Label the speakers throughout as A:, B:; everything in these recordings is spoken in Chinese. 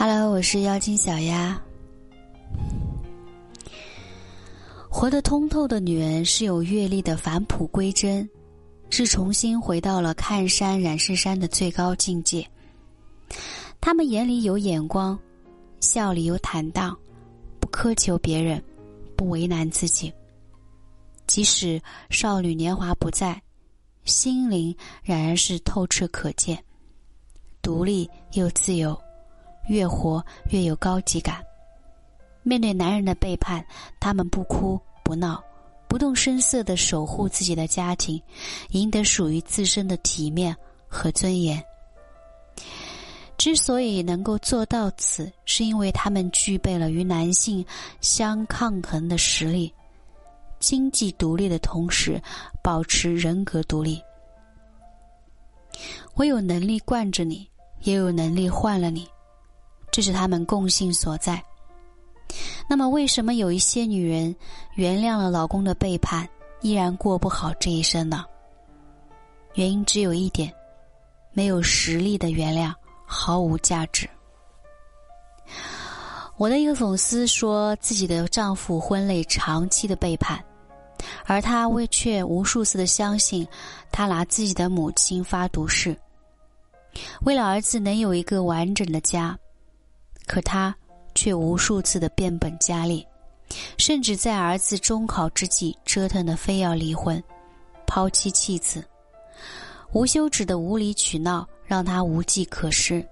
A: Hello，我是妖精小丫。活得通透的女人是有阅历的返璞归真，是重新回到了看山染是山的最高境界。她们眼里有眼光，笑里有坦荡，不苛求别人，不为难自己。即使少女年华不在，心灵仍然是透彻可见，独立又自由。越活越有高级感。面对男人的背叛，他们不哭不闹，不动声色的守护自己的家庭，赢得属于自身的体面和尊严。之所以能够做到此，是因为他们具备了与男性相抗衡的实力，经济独立的同时，保持人格独立。我有能力惯着你，也有能力换了你。这是他们共性所在。那么，为什么有一些女人原谅了老公的背叛，依然过不好这一生呢？原因只有一点：没有实力的原谅毫无价值。我的一个粉丝说自己的丈夫婚内长期的背叛，而她为却无数次的相信他拿自己的母亲发毒誓，为了儿子能有一个完整的家。可他却无数次的变本加厉，甚至在儿子中考之际折腾的非要离婚，抛妻弃子，无休止的无理取闹让他无计可施，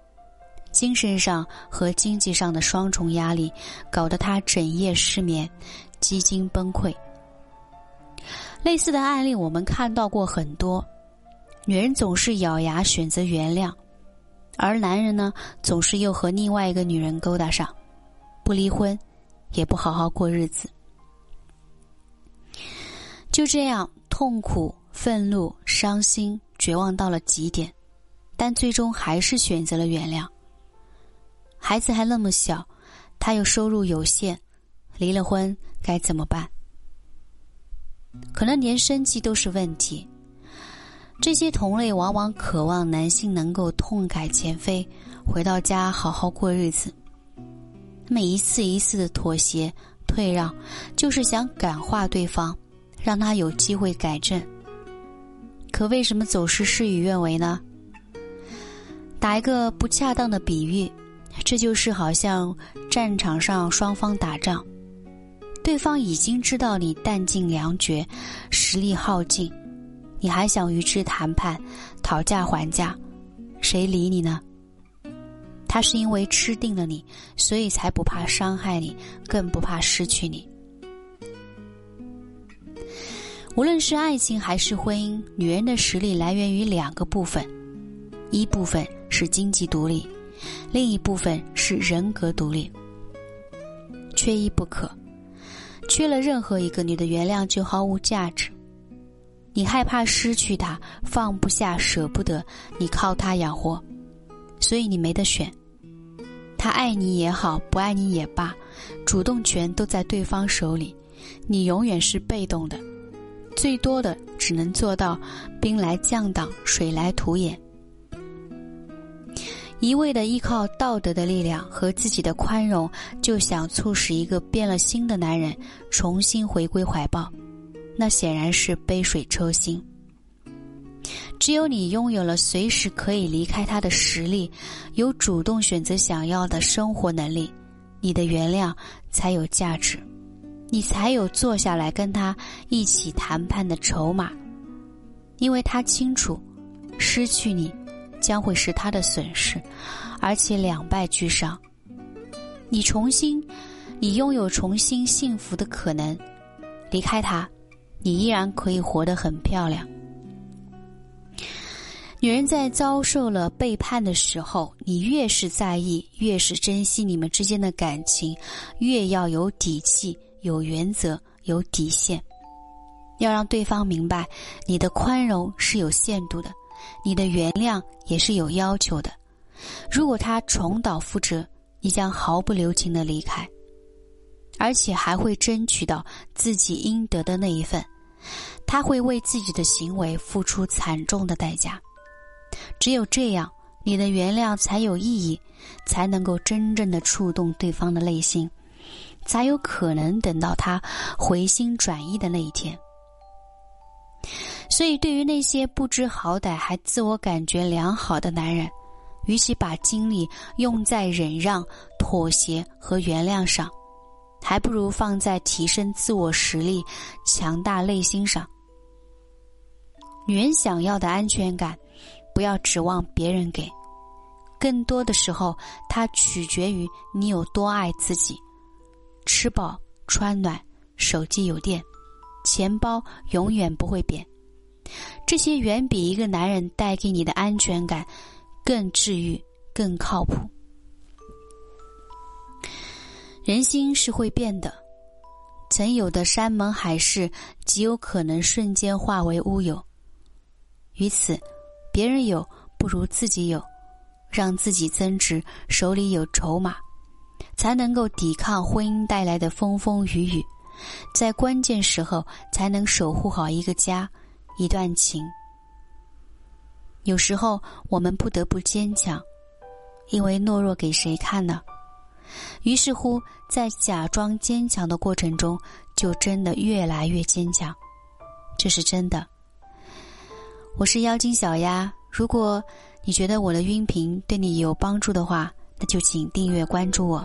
A: 精神上和经济上的双重压力搞得他整夜失眠，几经崩溃。类似的案例我们看到过很多，女人总是咬牙选择原谅。而男人呢，总是又和另外一个女人勾搭上，不离婚，也不好好过日子，就这样痛苦、愤怒、伤心、绝望到了极点，但最终还是选择了原谅。孩子还那么小，他又收入有限，离了婚该怎么办？可能连生计都是问题。这些同类往往渴望男性能够痛改前非，回到家好好过日子。每一次一次的妥协退让，就是想感化对方，让他有机会改正。可为什么总是事与愿违呢？打一个不恰当的比喻，这就是好像战场上双方打仗，对方已经知道你弹尽粮绝，实力耗尽。你还想与之谈判、讨价还价，谁理你呢？他是因为吃定了你，所以才不怕伤害你，更不怕失去你。无论是爱情还是婚姻，女人的实力来源于两个部分：一部分是经济独立，另一部分是人格独立。缺一不可，缺了任何一个，你的原谅就毫无价值。你害怕失去他，放不下，舍不得，你靠他养活，所以你没得选。他爱你也好，不爱你也罢，主动权都在对方手里，你永远是被动的，最多的只能做到兵来将挡，水来土掩。一味的依靠道德的力量和自己的宽容，就想促使一个变了心的男人重新回归怀抱。那显然是杯水车薪。只有你拥有了随时可以离开他的实力，有主动选择想要的生活能力，你的原谅才有价值，你才有坐下来跟他一起谈判的筹码。因为他清楚，失去你将会是他的损失，而且两败俱伤。你重新，你拥有重新幸福的可能，离开他。你依然可以活得很漂亮。女人在遭受了背叛的时候，你越是在意，越是珍惜你们之间的感情，越要有底气、有原则、有底线，要让对方明白，你的宽容是有限度的，你的原谅也是有要求的。如果他重蹈覆辙，你将毫不留情的离开，而且还会争取到自己应得的那一份。他会为自己的行为付出惨重的代价，只有这样，你的原谅才有意义，才能够真正的触动对方的内心，才有可能等到他回心转意的那一天。所以，对于那些不知好歹还自我感觉良好的男人，与其把精力用在忍让、妥协和原谅上，还不如放在提升自我实力、强大内心上。女人想要的安全感，不要指望别人给，更多的时候，它取决于你有多爱自己。吃饱穿暖，手机有电，钱包永远不会扁。这些远比一个男人带给你的安全感更治愈、更靠谱。人心是会变的，曾有的山盟海誓极有可能瞬间化为乌有。于此，别人有不如自己有，让自己增值，手里有筹码，才能够抵抗婚姻带来的风风雨雨，在关键时候才能守护好一个家。一段情，有时候我们不得不坚强，因为懦弱给谁看呢？于是乎，在假装坚强的过程中，就真的越来越坚强，这是真的。我是妖精小丫，如果你觉得我的音频对你有帮助的话，那就请订阅关注我。